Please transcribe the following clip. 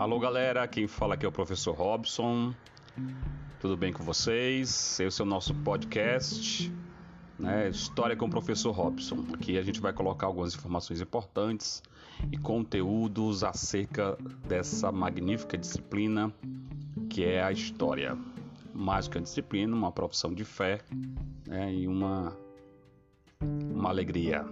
Alô galera, quem fala aqui é o professor Robson. Tudo bem com vocês? Esse é o nosso podcast, né? História com o professor Robson. Aqui a gente vai colocar algumas informações importantes e conteúdos acerca dessa magnífica disciplina que é a história. Mais que uma disciplina, uma profissão de fé né? e uma, uma alegria.